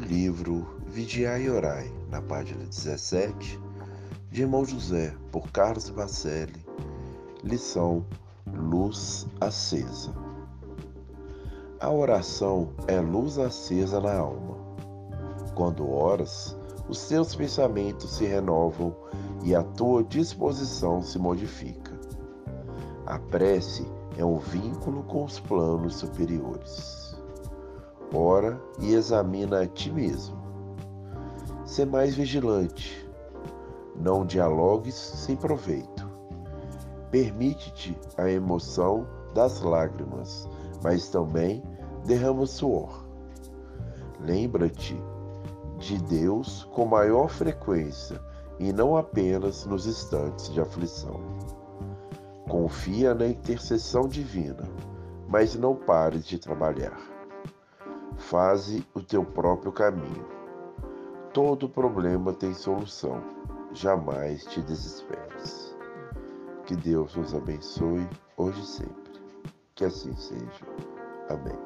livro Vigiai e Orai, na página 17, de Irmão José, por Carlos Bacelli, lição Luz Acesa. A oração é luz acesa na alma. Quando oras, os teus pensamentos se renovam e a tua disposição se modifica. A prece é um vínculo com os planos superiores. Ora e examina a ti mesmo. Sê mais vigilante. Não dialogues sem proveito. Permite-te a emoção das lágrimas, mas também derrama suor. Lembra-te de Deus com maior frequência e não apenas nos instantes de aflição. Confia na intercessão divina, mas não pares de trabalhar. Faze o teu próprio caminho. Todo problema tem solução. Jamais te desesperes. Que Deus nos abençoe hoje e sempre. Que assim seja. Amém.